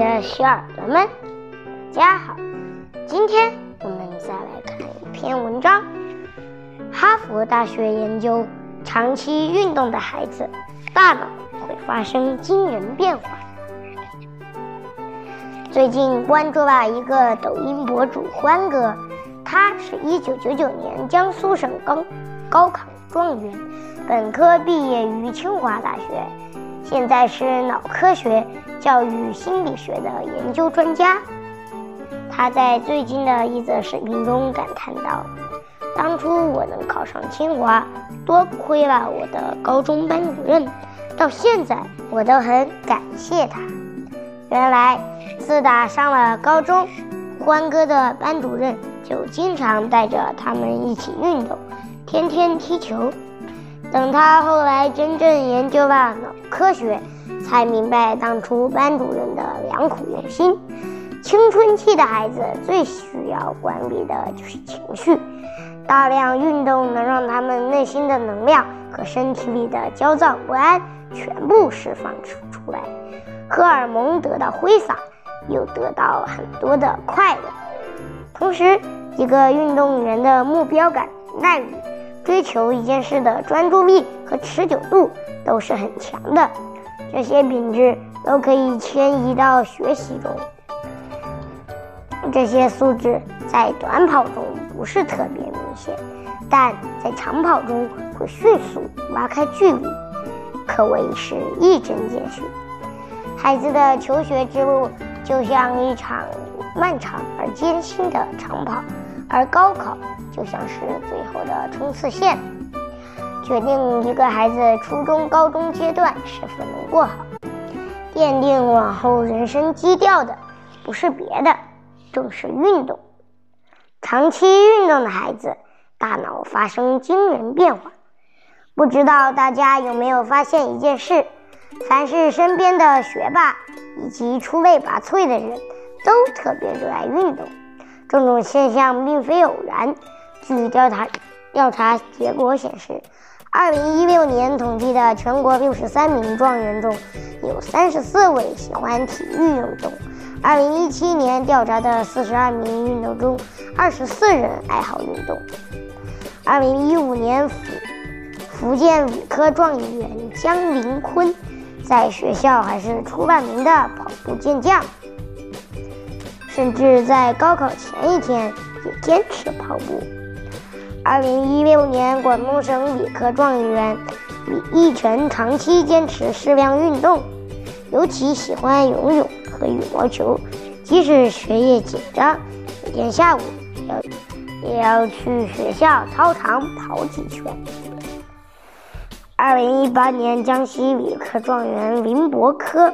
的小耳朵们，大家好！今天我们再来看一篇文章。哈佛大学研究，长期运动的孩子大脑会发生惊人变化。最近关注了一个抖音博主欢哥，他是一九九九年江苏省高高考状元，本科毕业于清华大学，现在是脑科学。教育心理学的研究专家，他在最近的一则视频中感叹道：“当初我能考上清华，多亏了我的高中班主任，到现在我都很感谢他。”原来，自打上了高中，欢哥的班主任就经常带着他们一起运动，天天踢球。等他后来真正研究了脑科学。才明白当初班主任的良苦用心。青春期的孩子最需要管理的就是情绪，大量运动能让他们内心的能量和身体里的焦躁不安全部释放出出来，荷尔蒙得到挥洒，又得到很多的快乐。同时，一个运动员的目标感、耐力、追求一件事的专注力和持久度都是很强的。这些品质都可以迁移到学习中。这些素质在短跑中不是特别明显，但在长跑中会迅速拉开距离，可谓是一针见血。孩子的求学之路就像一场漫长而艰辛的长跑，而高考就像是最后的冲刺线。决定一个孩子初中、高中阶段是否能过好，奠定往后人生基调的，不是别的，正是运动。长期运动的孩子，大脑发生惊人变化。不知道大家有没有发现一件事：凡是身边的学霸以及出类拔萃的人，都特别热爱运动。这种现象并非偶然。据调查调查结果显示。二零一六年统计的全国六十三名状元中，有三十四位喜欢体育运动。二零一七年调查的四十二名运动中，二十四人爱好运动。二零一五年福福建理科状元江林坤，在学校还是出了名的跑步健将，甚至在高考前一天也坚持跑步。二零一六年，广东省理科状元李义成长期坚持适量运动，尤其喜欢游泳和羽毛球。即使学业紧张，每天下午要也要去学校操场跑几圈。二零一八年，江西理科状元林伯科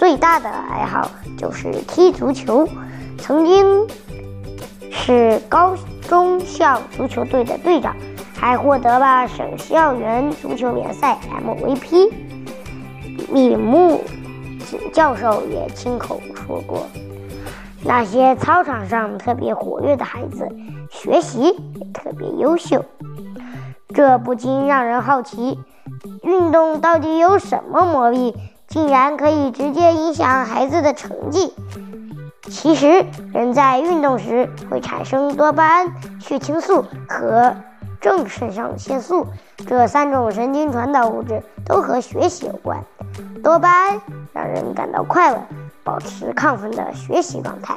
最大的爱好就是踢足球，曾经是高。中校足球队的队长，还获得了省校园足球联赛 MVP。李木锦教授也亲口说过，那些操场上特别活跃的孩子，学习也特别优秀。这不禁让人好奇，运动到底有什么魔力，竟然可以直接影响孩子的成绩？其实，人在运动时会产生多巴胺、血清素和正肾上腺素这三种神经传导物质，都和学习有关。多巴胺让人感到快乐，保持亢奋的学习状态；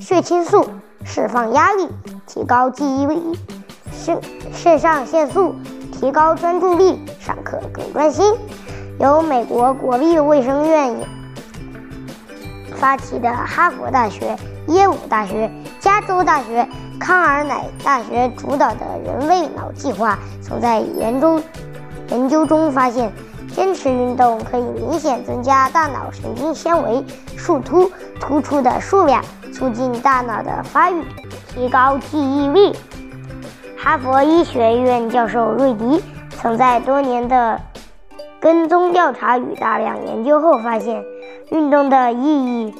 血清素释放压力，提高记忆力；肾肾上腺素提高专注力，上课更专心。由美国国立卫生院。发起的哈佛大学、耶鲁大学、加州大学、康尔乃大学主导的人类脑计划，曾在研究研究中发现，坚持运动可以明显增加大脑神经纤维树突突出的数量，促进大脑的发育，提高记忆力。哈佛医学院教授瑞迪曾在多年的跟踪调查与大量研究后发现。运动的意义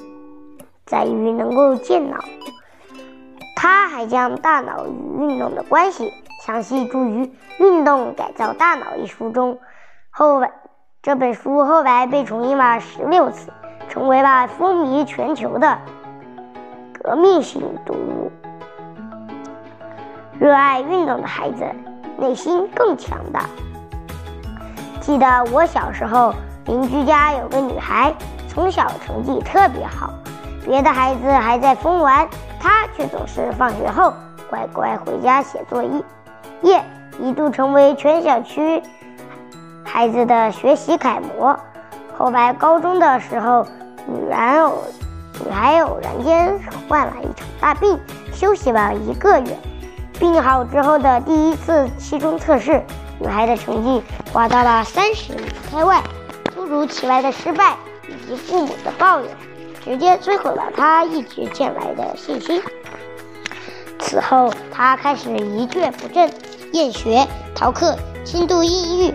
在于能够健脑。他还将大脑与运动的关系详细注于《运动改造大脑》一书中。后来这本书后来被重印了十六次，成为了风靡全球的革命性读物。热爱运动的孩子内心更强大。记得我小时候，邻居家有个女孩，从小成绩特别好，别的孩子还在疯玩，她却总是放学后乖乖回家写作业，一度成为全小区孩子的学习楷模。后来高中的时候，女然偶女孩偶然间患了一场大病，休息了一个月。病好之后的第一次期中测试。女孩的成绩滑到了三十米开外，突如其来的失败以及父母的抱怨，直接摧毁了她一直建来的信心。此后，她开始一蹶不振，厌学、逃课，轻度抑郁。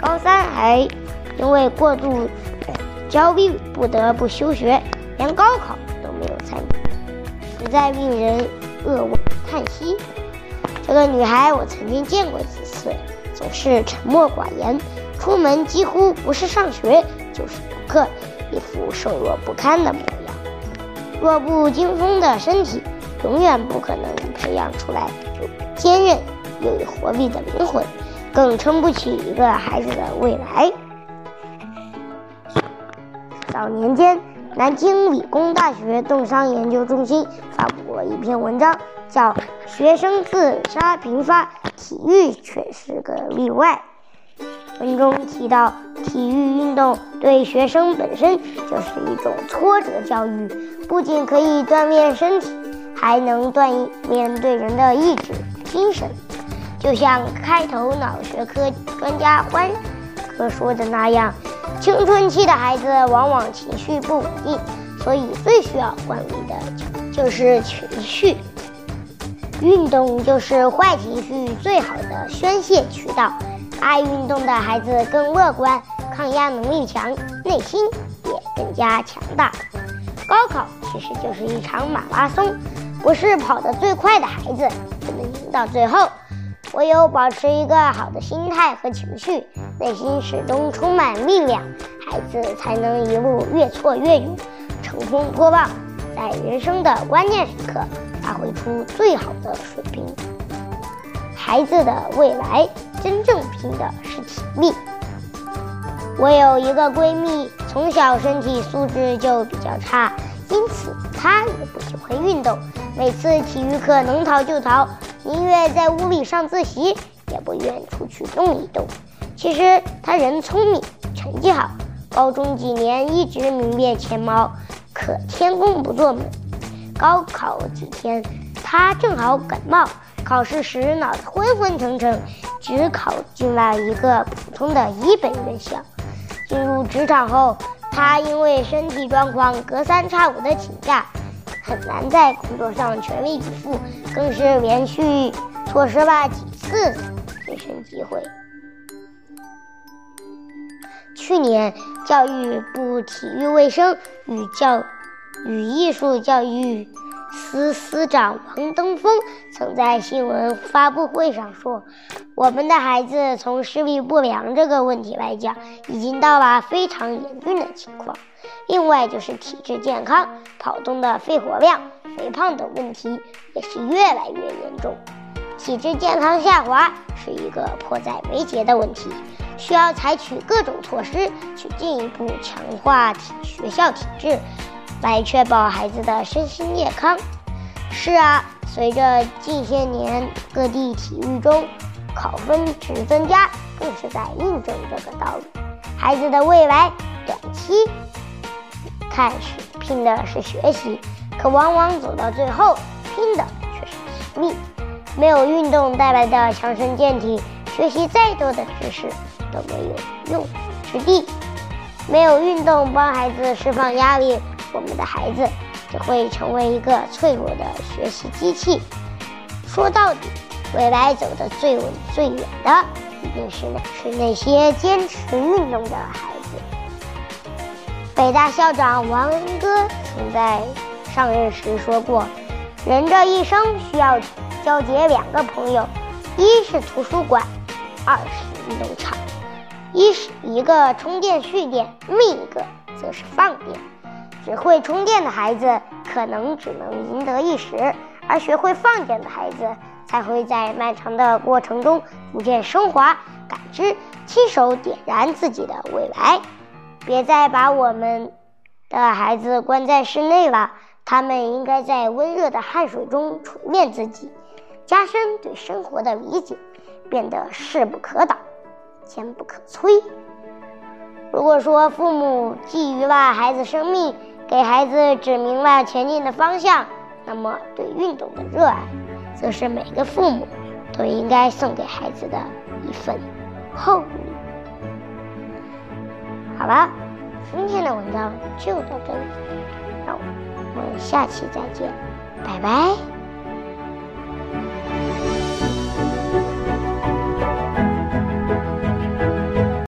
高三还因为过度焦虑不得不休学，连高考都没有参与，实在令人扼腕叹息。这个女孩我曾经见过几次。总是沉默寡言，出门几乎不是上学就是补课，一副瘦弱不堪的模样。弱不禁风的身体，永远不可能培养出来坚韧又有活力的灵魂，更撑不起一个孩子的未来。早年间，南京理工大学冻伤研究中心发布过一篇文章，叫《学生自杀频发》。体育却是个例外。文中提到，体育运动对学生本身就是一种挫折教育，不仅可以锻炼身体，还能锻炼对人的意志、精神。就像开头脑学科专家欢哥说的那样，青春期的孩子往往情绪不稳定，所以最需要管理的就是情绪。运动就是坏情绪最好的宣泄渠道。爱运动的孩子更乐观，抗压能力强，内心也更加强大。高考其实就是一场马拉松，不是跑得最快的孩子就能赢到最后。唯有保持一个好的心态和情绪，内心始终充满力量，孩子才能一路越挫越勇，乘风破浪，在人生的关键时刻。发挥出最好的水平。孩子的未来真正拼的是体力。我有一个闺蜜，从小身体素质就比较差，因此她也不喜欢运动。每次体育课能逃就逃，宁愿在屋里上自习，也不愿出去动一动。其实她人聪明，成绩好，高中几年一直名列前茅，可天公不作美。高考几天，他正好感冒，考试时脑子昏昏沉沉，只考进了一个普通的一本院校。进入职场后，他因为身体状况隔三差五的请假，很难在工作上全力以赴，更是连续错失了几次晋升机会。去年，教育部体育卫生与教。与艺术教育司司长王登峰曾在新闻发布会上说：“我们的孩子从视力不良这个问题来讲，已经到了非常严峻的情况。另外就是体质健康、跑动的肺活量、肥胖等问题也是越来越严重。体质健康下滑是一个迫在眉睫的问题，需要采取各种措施去进一步强化体学校体质。”来确保孩子的身心健康。是啊，随着近些年各地体育中考分值增加，更是在印证这个道理。孩子的未来，短期看是拼的是学习，可往往走到最后，拼的却是体力。没有运动带来的强身健体，学习再多的知识都没有用武之地。没有运动帮孩子释放压力。我们的孩子只会成为一个脆弱的学习机器。说到底，未来走得最稳最远的，一定是那是那些坚持运动的孩子。北大校长王恩歌曾在上任时说过：“人这一生需要交结两个朋友，一是图书馆，二是运动场。一是一个充电蓄电，另一个则是放电。”只会充电的孩子可能只能赢得一时，而学会放电的孩子才会在漫长的过程中逐渐升华、感知，亲手点燃自己的未来。别再把我们的孩子关在室内了，他们应该在温热的汗水中锤炼自己，加深对生活的理解，变得势不可挡、坚不可摧。如果说父母觊觎了孩子生命，给孩子指明了前进的方向，那么对运动的热爱，则是每个父母都应该送给孩子的一份厚礼。好了，今天的文章就到这里，让我们下期再见，拜拜。